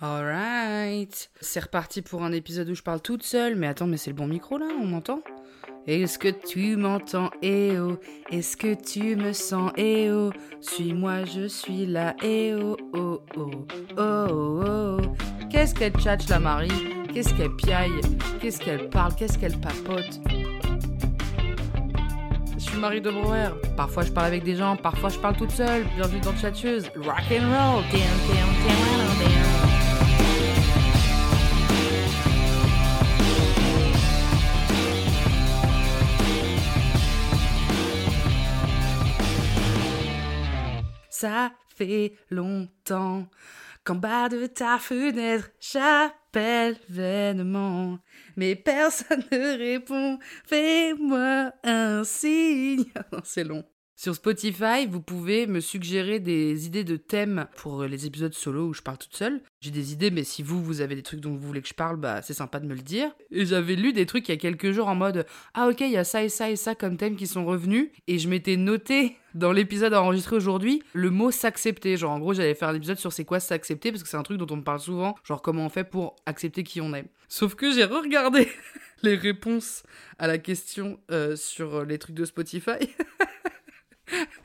Alright. C'est reparti pour un épisode où je parle toute seule. Mais attends, mais c'est le bon micro là On m'entend? Est-ce que tu m'entends? Eh oh. Est-ce que tu me sens? Eh oh. Suis-moi, je suis là. Eh oh oh oh. Oh oh oh. Qu'est-ce qu'elle tchatche la Marie? Qu'est-ce qu'elle piaille? Qu'est-ce qu'elle parle? Qu'est-ce qu'elle papote? Je suis Marie de Brouwer. Parfois je parle avec des gens, parfois je parle toute seule. Bienvenue dans Tchatcheuse. Rock and roll. Down, down, down, Ça fait longtemps qu'en bas de ta fenêtre, j'appelle vainement. Mais personne ne répond. Fais-moi un signe. C'est long. Sur Spotify, vous pouvez me suggérer des idées de thèmes pour les épisodes solo où je parle toute seule. J'ai des idées, mais si vous, vous avez des trucs dont vous voulez que je parle, bah c'est sympa de me le dire. Et j'avais lu des trucs il y a quelques jours en mode Ah ok, il y a ça et ça et ça comme thèmes qui sont revenus. Et je m'étais noté dans l'épisode enregistré aujourd'hui le mot s'accepter. Genre en gros, j'allais faire un épisode sur c'est quoi s'accepter parce que c'est un truc dont on me parle souvent. Genre comment on fait pour accepter qui on est. Sauf que j'ai regardé les réponses à la question euh, sur les trucs de Spotify.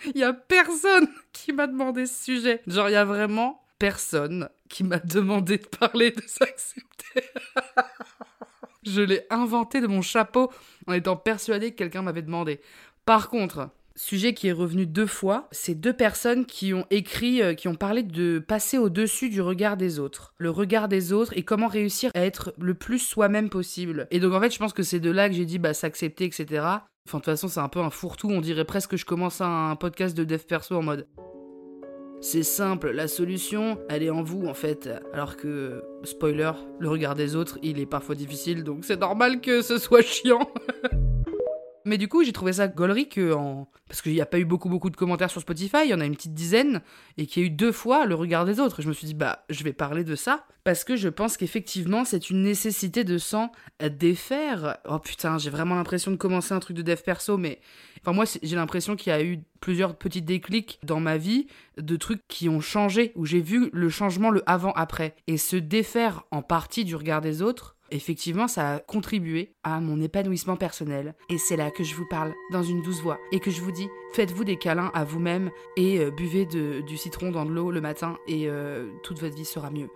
Il y a personne qui m'a demandé ce sujet. Genre, il y a vraiment personne qui m'a demandé de parler de s'accepter. Je l'ai inventé de mon chapeau en étant persuadé que quelqu'un m'avait demandé. Par contre, sujet qui est revenu deux fois, c'est deux personnes qui ont écrit, euh, qui ont parlé de passer au-dessus du regard des autres. Le regard des autres et comment réussir à être le plus soi-même possible. Et donc en fait, je pense que c'est de là que j'ai dit bah s'accepter, etc. Enfin, de toute façon, c'est un peu un fourre-tout. On dirait presque que je commence un podcast de dev perso en mode. C'est simple, la solution, elle est en vous en fait. Alors que, spoiler, le regard des autres, il est parfois difficile, donc c'est normal que ce soit chiant. Mais du coup, j'ai trouvé ça gaulerie que en... Parce qu'il n'y a pas eu beaucoup beaucoup de commentaires sur Spotify, il y en a une petite dizaine, et qu'il y a eu deux fois le regard des autres. Je me suis dit, bah, je vais parler de ça, parce que je pense qu'effectivement, c'est une nécessité de s'en défaire. Oh putain, j'ai vraiment l'impression de commencer un truc de dev perso, mais... Enfin, moi, j'ai l'impression qu'il y a eu plusieurs petits déclics dans ma vie, de trucs qui ont changé, où j'ai vu le changement, le avant-après. Et se défaire en partie du regard des autres, effectivement, ça a contribué à mon épanouissement personnel. Et c'est là que je vous parle dans une douce voix et que je vous dis, faites-vous des câlins à vous-même et euh, buvez du citron dans de l'eau le matin et euh, toute votre vie sera mieux.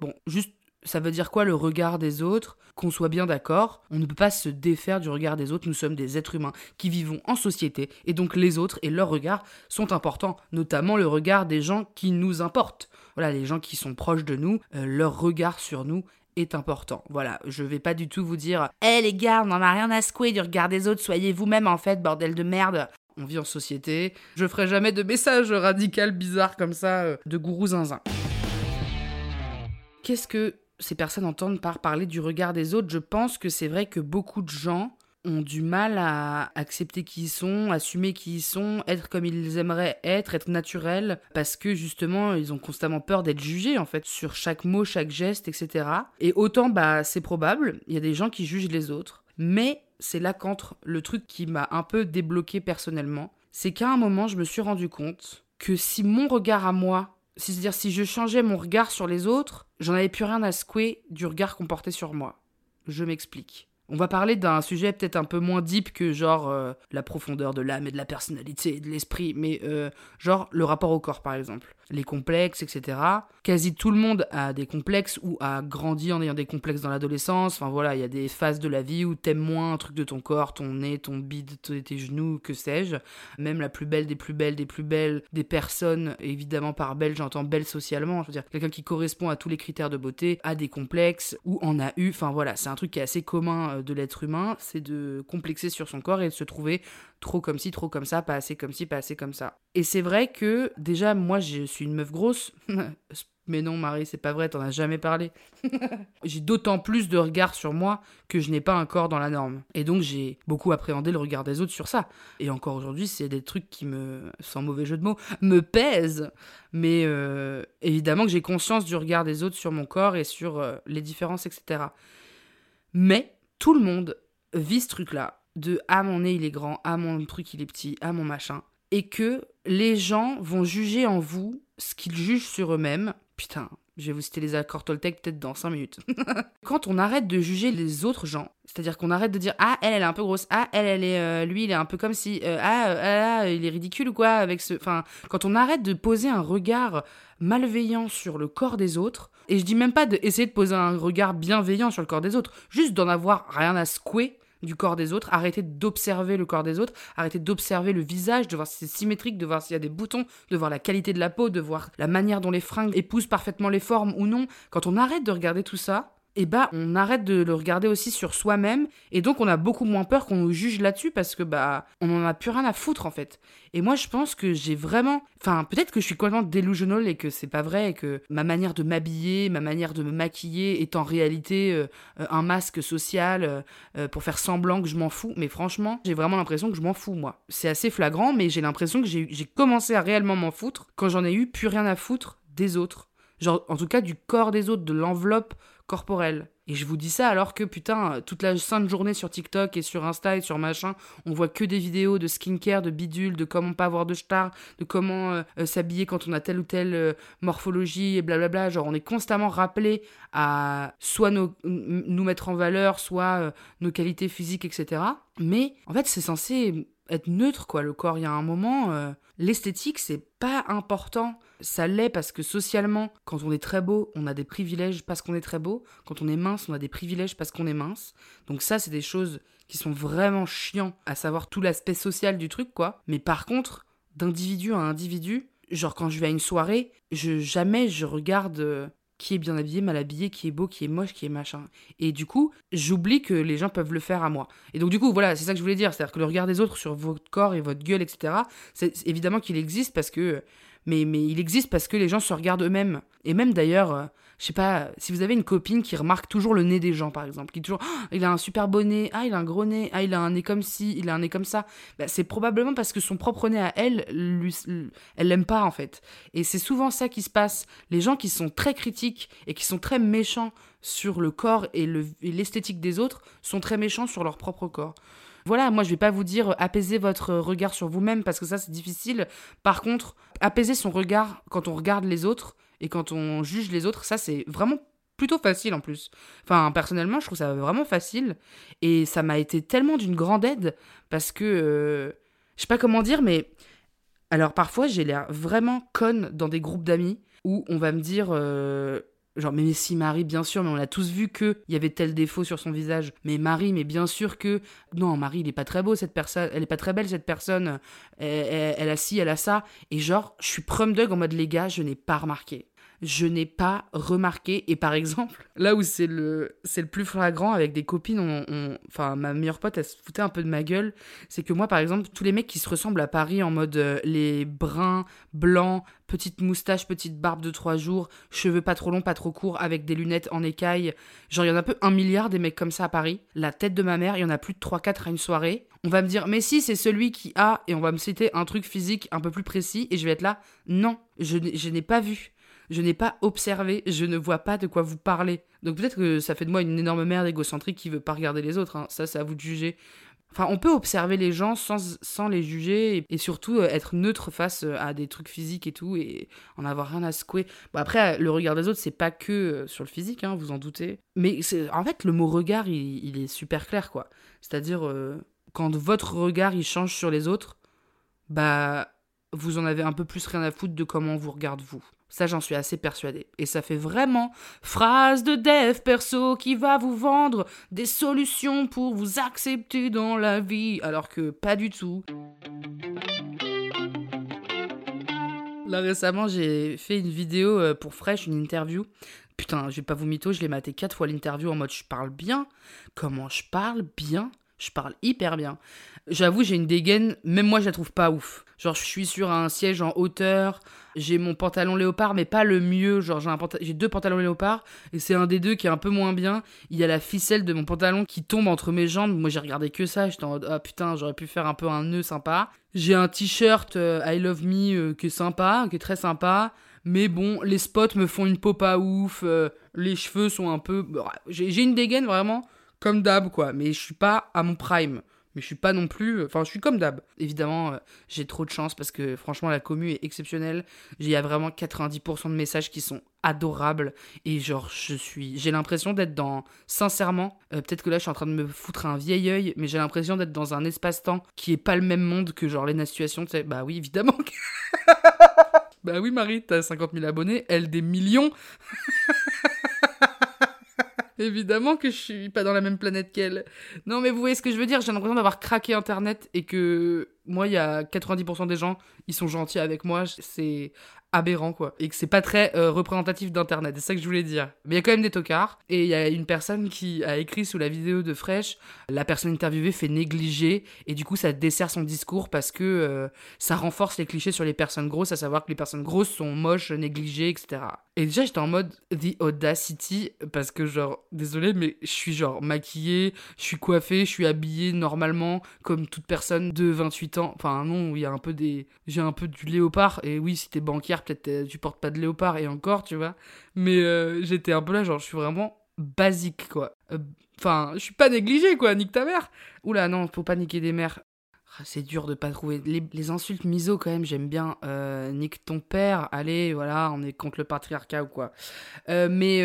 Bon, juste ça veut dire quoi le regard des autres? Qu'on soit bien d'accord, on ne peut pas se défaire du regard des autres, nous sommes des êtres humains qui vivons en société, et donc les autres et leurs regards sont importants, notamment le regard des gens qui nous importent. Voilà, les gens qui sont proches de nous, euh, leur regard sur nous important. Voilà, je vais pas du tout vous dire Eh les gars, on n'en a rien à secouer du regard des autres, soyez vous-même en fait, bordel de merde. On vit en société. Je ferai jamais de message radical bizarre comme ça euh, de gourou zinzin. Qu'est-ce que ces personnes entendent par parler du regard des autres? Je pense que c'est vrai que beaucoup de gens ont du mal à accepter qui ils sont, assumer qui ils sont, être comme ils aimeraient être, être naturels, parce que justement ils ont constamment peur d'être jugés en fait sur chaque mot, chaque geste, etc. Et autant bah c'est probable, il y a des gens qui jugent les autres, mais c'est là qu'entre le truc qui m'a un peu débloqué personnellement, c'est qu'à un moment je me suis rendu compte que si mon regard à moi, c'est-à-dire si je changeais mon regard sur les autres, j'en avais plus rien à secouer du regard qu'on portait sur moi. Je m'explique. On va parler d'un sujet peut-être un peu moins deep que genre euh, la profondeur de l'âme et de la personnalité et de l'esprit, mais euh, genre le rapport au corps par exemple les complexes, etc. Quasi tout le monde a des complexes ou a grandi en ayant des complexes dans l'adolescence. Enfin voilà, il y a des phases de la vie où t'aimes moins un truc de ton corps, ton nez, ton bide, tes genoux, que sais-je. Même la plus belle des plus belles des plus belles des personnes, évidemment par belle j'entends belle socialement, je veux dire quelqu'un qui correspond à tous les critères de beauté, a des complexes ou en a eu. Enfin voilà, c'est un truc qui est assez commun euh, de l'être humain, c'est de complexer sur son corps et de se trouver trop comme ci, trop comme ça, pas assez comme ci, pas assez comme ça. Et c'est vrai que déjà, moi, je suis une meuf grosse. Mais non, Marie, c'est pas vrai, t'en as jamais parlé. j'ai d'autant plus de regard sur moi que je n'ai pas un corps dans la norme. Et donc, j'ai beaucoup appréhendé le regard des autres sur ça. Et encore aujourd'hui, c'est des trucs qui me, sans mauvais jeu de mots, me pèsent. Mais euh, évidemment que j'ai conscience du regard des autres sur mon corps et sur euh, les différences, etc. Mais tout le monde vit ce truc-là. De ah, mon nez, il est grand, ah, mon truc, il est petit, ah, mon machin. Et que les gens vont juger en vous ce qu'ils jugent sur eux-mêmes Putain, je vais vous citer les accords Toltec peut-être dans 5 minutes. Quand on arrête de juger les autres gens, c'est-à-dire qu'on arrête de dire ah elle elle est un peu grosse, ah elle elle est euh, lui il est un peu comme si euh, ah, ah, ah, il est ridicule ou quoi avec ce enfin quand on arrête de poser un regard malveillant sur le corps des autres et je dis même pas d'essayer de poser un regard bienveillant sur le corps des autres, juste d'en avoir rien à secouer du corps des autres, arrêter d'observer le corps des autres, arrêter d'observer le visage, de voir si c'est symétrique, de voir s'il y a des boutons, de voir la qualité de la peau, de voir la manière dont les fringues épousent parfaitement les formes ou non. Quand on arrête de regarder tout ça, et eh bah on arrête de le regarder aussi sur soi-même et donc on a beaucoup moins peur qu'on nous juge là-dessus parce que bah on en a plus rien à foutre en fait. Et moi je pense que j'ai vraiment enfin peut-être que je suis complètement delusional et que c'est pas vrai et que ma manière de m'habiller, ma manière de me maquiller est en réalité euh, un masque social euh, pour faire semblant que je m'en fous, mais franchement, j'ai vraiment l'impression que je m'en fous moi. C'est assez flagrant mais j'ai l'impression que j'ai commencé à réellement m'en foutre quand j'en ai eu plus rien à foutre des autres. Genre en tout cas du corps des autres, de l'enveloppe corporelle. Et je vous dis ça alors que putain, toute la sainte journée sur TikTok et sur Insta et sur machin, on voit que des vidéos de skincare, de bidule, de comment pas avoir de star, de comment euh, euh, s'habiller quand on a telle ou telle euh, morphologie et blablabla. Genre on est constamment rappelé à soit nous mettre en valeur, soit nos qualités physiques, etc. Mais en fait c'est censé être neutre quoi le corps. Il y a un moment, l'esthétique c'est pas important ça l'est parce que socialement, quand on est très beau, on a des privilèges parce qu'on est très beau. Quand on est mince, on a des privilèges parce qu'on est mince. Donc ça, c'est des choses qui sont vraiment chiants, à savoir tout l'aspect social du truc, quoi. Mais par contre, d'individu à individu, genre quand je vais à une soirée, je jamais je regarde euh, qui est bien habillé, mal habillé, qui est beau, qui est moche, qui est machin. Et du coup, j'oublie que les gens peuvent le faire à moi. Et donc du coup, voilà, c'est ça que je voulais dire, c'est-à-dire que le regard des autres sur votre corps et votre gueule, etc., c'est évidemment qu'il existe parce que mais, mais il existe parce que les gens se regardent eux-mêmes. Et même d'ailleurs, euh, je sais pas, si vous avez une copine qui remarque toujours le nez des gens, par exemple, qui toujours, oh, il a un super beau nez, ah, il a un gros nez, ah, il a un nez comme ci, il a un nez comme ça, bah, c'est probablement parce que son propre nez à elle, lui, elle l'aime pas, en fait. Et c'est souvent ça qui se passe. Les gens qui sont très critiques et qui sont très méchants sur le corps et l'esthétique des autres sont très méchants sur leur propre corps. Voilà, moi je vais pas vous dire apaiser votre regard sur vous-même parce que ça c'est difficile. Par contre, apaiser son regard quand on regarde les autres et quand on juge les autres, ça c'est vraiment plutôt facile en plus. Enfin, personnellement, je trouve ça vraiment facile et ça m'a été tellement d'une grande aide parce que euh, je sais pas comment dire mais alors parfois j'ai l'air vraiment conne dans des groupes d'amis où on va me dire euh, Genre, mais si Marie, bien sûr, mais on a tous vu qu'il y avait tel défaut sur son visage. Mais Marie, mais bien sûr que. Non, Marie, il est pas très beau, cette personne. Elle est pas très belle, cette personne. Elle, a ci, elle a ça. Et genre, je suis prom dog en mode, les gars, je n'ai pas remarqué je n'ai pas remarqué. Et par exemple, là où c'est le, c'est le plus flagrant avec des copines, on, enfin, ma meilleure pote, elle se foutait un peu de ma gueule. C'est que moi, par exemple, tous les mecs qui se ressemblent à Paris en mode euh, les bruns, blancs, petite moustache, petite barbe de trois jours, cheveux pas trop longs, pas trop courts, avec des lunettes en écaille. Genre, il y en a un peu un milliard des mecs comme ça à Paris. La tête de ma mère, il y en a plus de 3-4 à une soirée. On va me dire, mais si, c'est celui qui a, et on va me citer un truc physique un peu plus précis, et je vais être là, non, je n'ai pas vu je n'ai pas observé, je ne vois pas de quoi vous parlez. Donc peut-être que ça fait de moi une énorme merde égocentrique qui veut pas regarder les autres, hein. ça c'est à vous de juger. Enfin, on peut observer les gens sans, sans les juger et, surtout euh, être neutre face euh, à des trucs physiques et tout et en avoir rien à secouer. Bon, après, le regard des autres, c'est pas que euh, sur le physique, hein, vous en doutez. Mais en fait, le mot regard, il, est super clair, quoi. C'est-à-dire, quand votre regard, il change sur les autres, bah, vous en avez un peu plus rien à foutre de comment on vous regarde vous. Ça, j'en suis assez persuadée. Et ça fait vraiment phrase de dev perso qui va vous vendre des solutions pour vous accepter dans la vie, alors que pas du tout. Là récemment, j'ai fait une vidéo euh, pour Fresh, une interview Putain, je vais pas vous mytho, je l'ai maté quatre fois l'interview en mode je parle bien. Comment je parle bien? Je parle hyper bien. J'avoue, j'ai une dégaine, même moi je la trouve pas ouf. Genre, je suis sur un siège en hauteur, j'ai mon pantalon léopard, mais pas le mieux. Genre, j'ai, deux pantalons léopard, et c'est un des deux qui est un peu moins bien. Il y a la ficelle de mon pantalon qui tombe entre mes jambes. Moi, j'ai regardé que ça, j'étais en mode, ah putain, j'aurais pu faire un peu un nœud sympa. J'ai un t-shirt euh, I Love Me euh, qui est sympa, qui est très sympa. Mais bon, les spots me font une peau pas ouf, euh, les cheveux sont un peu... J'ai, j'ai une dégaine vraiment comme d'hab, quoi. Mais je suis pas à mon prime mais je suis pas non plus. Enfin, je suis comme d'hab. Évidemment, euh, j'ai trop de chance parce que franchement, la commu est exceptionnelle. Il y a vraiment 90% de messages qui sont adorables. Et genre, je suis. J'ai l'impression d'être dans. Sincèrement, euh, peut-être que là, je suis en train de me foutre un vieil œil, mais j'ai l'impression d'être dans un espace-temps qui est pas le même monde que genre. Tu sais, bah oui, évidemment. bah oui, Marie, t'as 50 000 abonnés, elle des millions. Évidemment que je suis pas dans la même planète qu'elle. Non, mais vous voyez ce que je veux dire J'ai l'impression d'avoir craqué Internet et que moi, il y a 90% des gens, ils sont gentils avec moi. C'est aberrant quoi. Et que c'est pas très euh, représentatif d'internet c'est ça que je voulais dire. Mais il y a quand même des tocards et il y a une personne qui a écrit sous la vidéo de Fresh la personne interviewée fait négliger et du coup ça dessert son discours parce que euh, ça renforce les clichés sur les personnes grosses à savoir que les personnes grosses sont moches négligées etc et déjà j'étais en mode the audacity parce que genre désolé mais je suis genre maquillée je suis coiffée je suis habillée normalement comme toute personne de 28 ans enfin non il y a un peu des j'ai un peu du léopard et oui si t'es banquière peut-être euh, tu portes pas de léopard et encore, tu vois. Mais euh, j'étais un peu là, genre, je suis vraiment basique, quoi. Euh, enfin, je suis pas négligé, quoi, nique ta mère. Oula, non, faut pas niquer des mères. Ah, c'est dur de pas trouver. Les, insultes miso, quand même, j'aime bien. nique ton père, allez, voilà, on est contre le patriarcat ou quoi. mais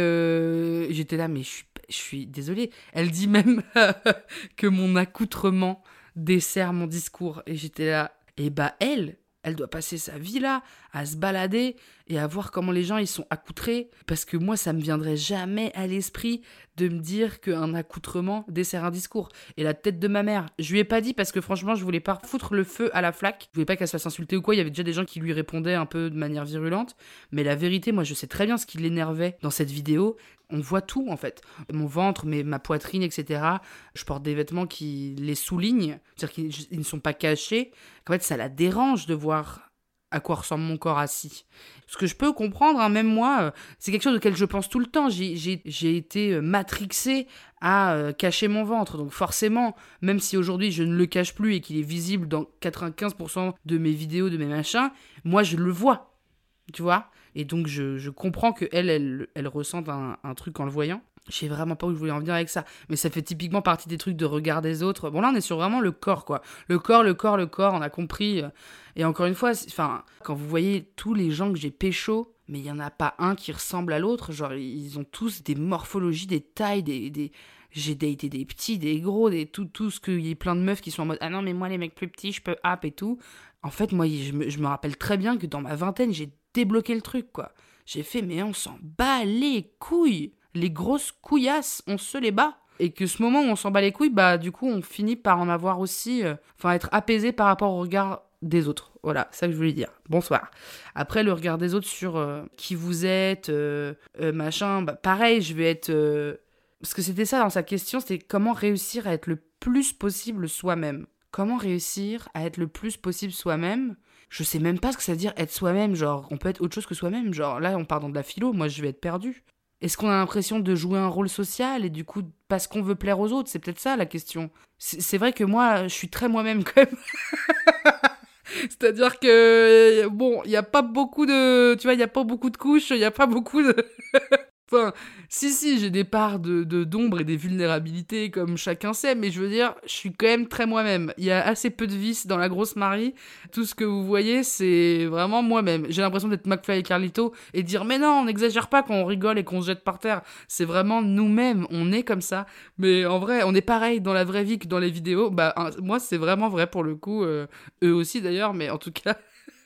j'étais là, mais je suis désolée. Elle dit même que mon accoutrement dessert mon discours. Et j'étais là, et bah elle, elle doit passer sa vie là, à se balader et à voir comment les gens ils sont accoutrés. Parce que moi, ça me viendrait jamais à l'esprit de me dire qu'un accoutrement dessert un discours. Et la tête de ma mère, je lui ai pas dit parce que franchement, je voulais pas foutre le feu à la flaque. Je voulais pas qu'elle se fasse insulter ou quoi. Il y avait déjà des gens qui lui répondaient un peu de manière virulente. Mais la vérité, moi, je sais très bien ce qui l'énervait dans cette vidéo. On voit tout en fait. Mon ventre, mais ma poitrine, etc. Je porte des vêtements qui les soulignent, c'est-à-dire qu'ils ne sont pas cachés. En fait, ça la dérange de voir à quoi ressemble mon corps assis. Ce que je peux comprendre, hein, même moi, euh, c'est quelque chose auquel je pense tout le temps. J'ai été euh, matrixé à euh, cacher mon ventre. Donc forcément, même si aujourd'hui je ne le cache plus et qu'il est visible dans 95% de mes vidéos, de mes machins, moi je le vois. Tu vois? Et donc je, comprends que elle, elle, elle ressente un, un truc en le voyant. Je sais vraiment pas où je voulais en venir avec ça. Mais ça fait typiquement partie des trucs de regard des autres. Bon, là, on est sur vraiment le corps, quoi. Le corps, le corps, le corps, on a compris. Euh. Et encore une fois, enfin, quand vous voyez tous les gens que j'ai pécho, mais il y en a pas un qui ressemble à l'autre. Genre, ils ont tous des morphologies, des tailles, des. des... J'ai daté des petits, des gros, des tout, tout ce qu'il y ait plein de meufs qui sont en mode Ah non, mais moi, les mecs plus petits, je peux app et tout. En fait, moi, je me, je me rappelle très bien que dans ma vingtaine, j'ai débloqué le truc, quoi. J'ai fait, mais on s'en bat les couilles les grosses couillasses, on se les bat. Et que ce moment où on s'en bat les couilles, bah du coup on finit par en avoir aussi, euh, enfin être apaisé par rapport au regard des autres. Voilà, ça que je voulais dire. Bonsoir. Après le regard des autres sur euh, qui vous êtes, euh, machin, bah pareil, je vais être... Parce que c'était ça dans sa question, c'était comment réussir à être le plus possible soi-même. Comment réussir à être le plus possible soi-même? Je sais même pas ce que ça veut dire être soi-même, genre on peut être autre chose que soi-même, genre là on part dans de la philo, moi je vais être perdu. Est-ce qu'on a l'impression de jouer un rôle social et du coup parce qu'on veut plaire aux autres? C'est peut-être ça la question. C'est vrai que moi, je suis très moi-même quand même. C'est-à-dire que bon, il n'y a pas beaucoup de, tu vois, y a pas beaucoup de couches, il a pas beaucoup de Enfin, si, si, j'ai des parts de, d'ombre et des vulnérabilités, comme chacun sait, mais je veux dire, je suis quand même très moi-même. Il y a assez peu de vices dans la grosse Marie. Tout ce que vous voyez, c'est vraiment moi-même. J'ai l'impression d'être McFly et Carlito et dire, mais non, on n'exagère pas quand on rigole et qu'on se jette par terre. C'est vraiment nous-mêmes, on est comme ça. Mais en vrai, on est pareil dans la vraie vie que dans les vidéos. Bah, moi, c'est vraiment vrai pour le coup. Euh, eux aussi d'ailleurs, mais en tout cas.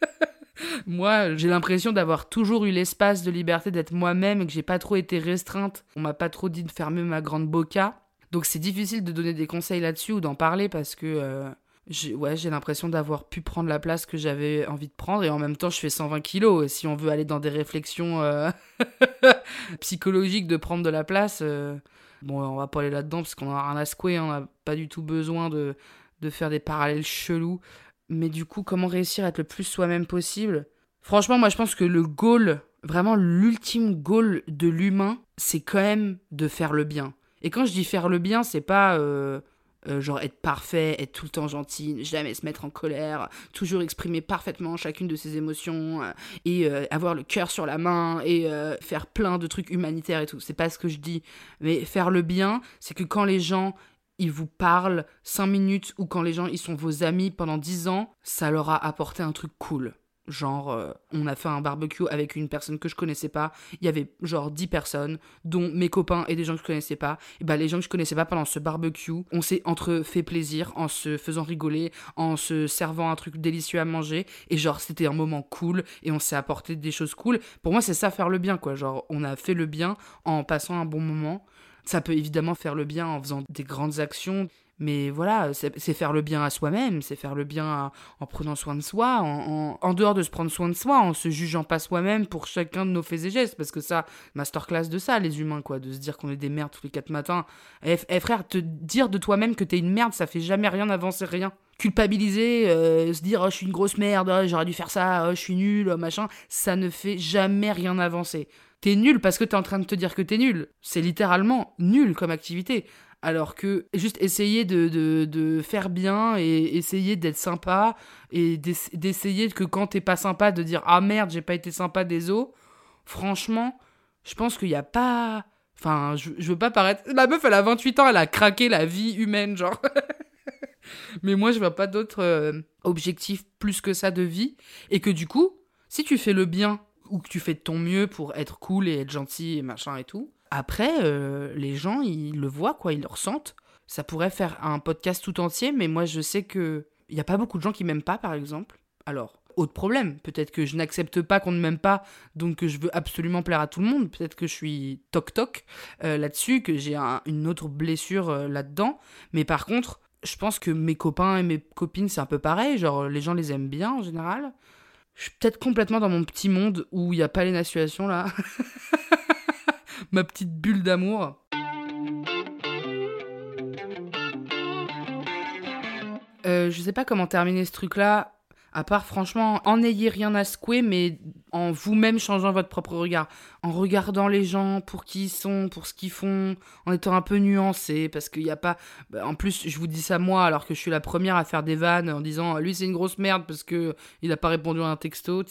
Moi, j'ai l'impression d'avoir toujours eu l'espace de liberté d'être moi-même et que j'ai pas trop été restreinte. On m'a pas trop dit de fermer ma grande boca. Donc c'est difficile de donner des conseils là-dessus ou d'en parler parce que euh, j'ai l'impression d'avoir pu prendre la place que j'avais envie de prendre et en même temps je fais 120 kilos si on veut aller dans des réflexions euh, psychologiques de prendre de la place euh, bon on va pas aller là-dedans parce qu'on a rien à secouer on n'a pas du tout besoin de, de faire des parallèles chelous mais du coup comment réussir à être le plus soi-même possible? Franchement moi je pense que le goal vraiment l'ultime goal de l'humain c'est quand même de faire le bien et quand je dis faire le bien c'est pas euh, euh, genre être parfait, être tout le temps gentil, jamais se mettre en colère, toujours exprimer parfaitement chacune de ses émotions euh, et avoir le cœur sur la main et faire plein de trucs humanitaires et tout. C'est pas ce que je dis. Mais faire le bien, c'est que quand les gens ils vous parlent 5 minutes ou quand les gens ils sont vos amis pendant 10 ans, ça leur a apporté un truc cool. Genre, euh, on a fait un barbecue avec une personne que je connaissais pas. Il y avait genre 10 personnes, dont mes copains et des gens que je connaissais pas. Et bah, les gens que je connaissais pas pendant ce barbecue, on s'est entre fait plaisir en se faisant rigoler, en se servant un truc délicieux à manger. Et genre, c'était un moment cool et on s'est apporté des choses cool. Pour moi, c'est ça faire le bien, quoi. Genre, on a fait le bien en passant un bon moment. Ça peut évidemment faire le bien en faisant des grandes actions. Mais voilà, c'est faire le bien à soi-même, c'est faire le bien en prenant soin de soi, en, dehors de se prendre soin de soi, en se jugeant pas soi-même pour chacun de nos faits et gestes. Parce que ça, masterclass de ça, les humains, quoi, de se dire qu'on est des merdes tous les quatre matins. Eh, eh frère, te dire de toi-même que t'es une merde, ça fait jamais rien avancer rien. Culpabiliser, euh, se dire oh, je suis une grosse merde, oh, j'aurais dû faire ça, oh, je suis nul, machin, ça ne fait jamais rien avancer. T'es nul parce que t'es en train de te dire que t'es nul. C'est littéralement nul comme activité. Alors que juste essayer de, de, faire bien et essayer d'être sympa et d'essayer que quand t'es pas sympa de dire ah merde j'ai pas été sympa des os, franchement je pense qu'il n'y a pas... Enfin je, je, veux pas paraître... La meuf elle a 28 ans elle a craqué la vie humaine genre. Mais moi je vois pas d'autres euh, objectifs plus que ça de vie et que du coup si tu fais le bien ou que tu fais de ton mieux pour être cool et être gentil et machin et tout, après, euh, les gens, ils le voient, quoi, ils le ressentent. Ça pourrait faire un podcast tout entier, mais moi, je sais que il n'y a pas beaucoup de gens qui m'aiment pas, par exemple. Alors, autre problème. Peut-être que je n'accepte pas qu'on ne m'aime pas, donc que je veux absolument plaire à tout le monde. Peut-être que je suis toc-toc euh, là-dessus, que j'ai une autre blessure euh, là-dedans. Mais par contre, je pense que mes copains et mes copines, c'est un peu pareil. Genre, les gens les aiment bien en général. Je suis peut-être complètement dans mon petit monde où il n'y a pas les nations là. ma petite bulle d'amour. Euh, je sais pas comment terminer ce truc-là. À part, franchement, en ayez rien à secouer, mais en vous-même changeant votre propre regard. En regardant les gens pour qui ils sont, pour ce qu'ils font, en étant un peu nuancé, parce qu'il n'y a pas. Bah, en plus, je vous dis ça moi, alors que je suis la première à faire des vannes en disant lui, c'est une grosse merde parce que il n'a pas répondu à un texto,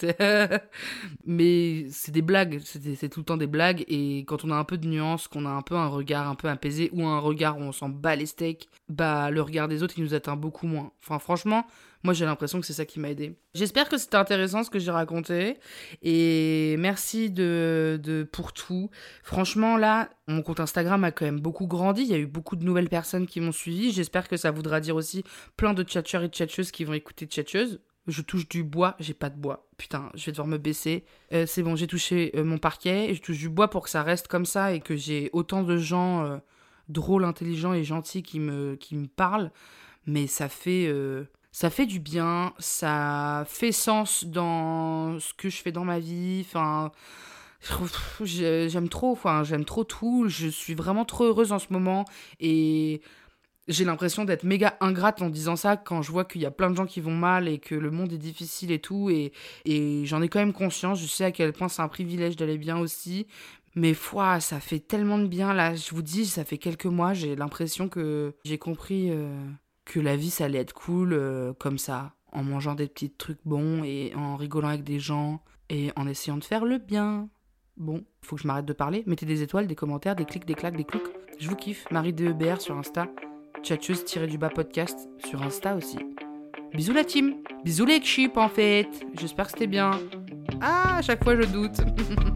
mais c'est des blagues, c'est tout le temps des blagues, et quand on a un peu de nuance, qu'on a un peu un regard un peu apaisé, ou un regard où on s'en bat les steaks, bah, le regard des autres, il nous atteint beaucoup moins. Enfin, franchement, moi, j'ai l'impression que c'est ça qui m'a aidé. J'espère que c'était intéressant ce que j'ai raconté. Et merci de, de, pour tout. Franchement, là, mon compte Instagram a quand même beaucoup grandi. Il y a eu beaucoup de nouvelles personnes qui m'ont suivi. J'espère que ça voudra dire aussi plein de tchatcheurs et tchatcheuses qui vont écouter tchatcheuses. Je touche du bois, j'ai pas de bois. Putain, je vais devoir me baisser. Euh, c'est bon, j'ai touché euh, mon parquet. Je touche du bois pour que ça reste comme ça et que j'ai autant de gens euh, drôles, intelligents et gentils qui me, qui me parlent. Mais ça fait ça fait du bien, ça fait sens dans ce que je fais dans ma vie. Enfin, j'aime trop, j'aime trop tout. Je suis vraiment trop heureuse en ce moment et j'ai l'impression d'être méga ingrate en disant ça quand je vois qu'il y a plein de gens qui vont mal et que le monde est difficile et tout. Et, et j'en ai quand même conscience. Je sais à quel point c'est un privilège d'aller bien aussi. Mais foi, ça fait tellement de bien là. Je vous dis, ça fait quelques mois, j'ai l'impression que j'ai compris. Euh, que la vie ça allait être cool euh, comme ça, en mangeant des petits trucs bons et en rigolant avec des gens et en essayant de faire le bien. Bon, faut que je m'arrête de parler. Mettez des étoiles, des commentaires, des clics, des claques, des cloucs. Je vous kiffe. Marie DEBR sur Insta. Tchatcheuse-du-bas podcast sur Insta aussi. Bisous la team. Bisous les chips en fait. J'espère que c'était bien. Ah, à chaque fois je doute.